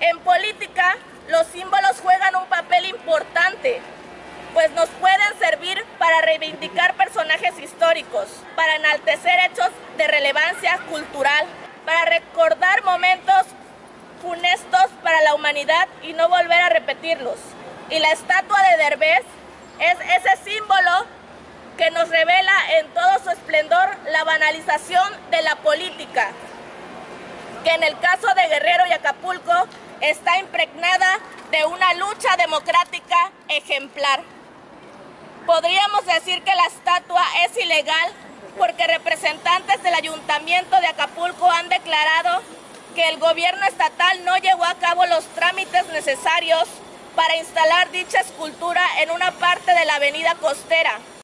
En política, los símbolos juegan un papel importante, pues nos pueden servir para reivindicar personajes históricos, para enaltecer hechos de relevancia cultural, para recordar momentos funestos para la humanidad y no volver a repetirlos. Y la estatua de Derbez es ese símbolo que nos revela en todo su esplendor la banalización de la política, que en el caso de Guerrero está impregnada de una lucha democrática ejemplar. Podríamos decir que la estatua es ilegal porque representantes del ayuntamiento de Acapulco han declarado que el gobierno estatal no llevó a cabo los trámites necesarios para instalar dicha escultura en una parte de la avenida costera.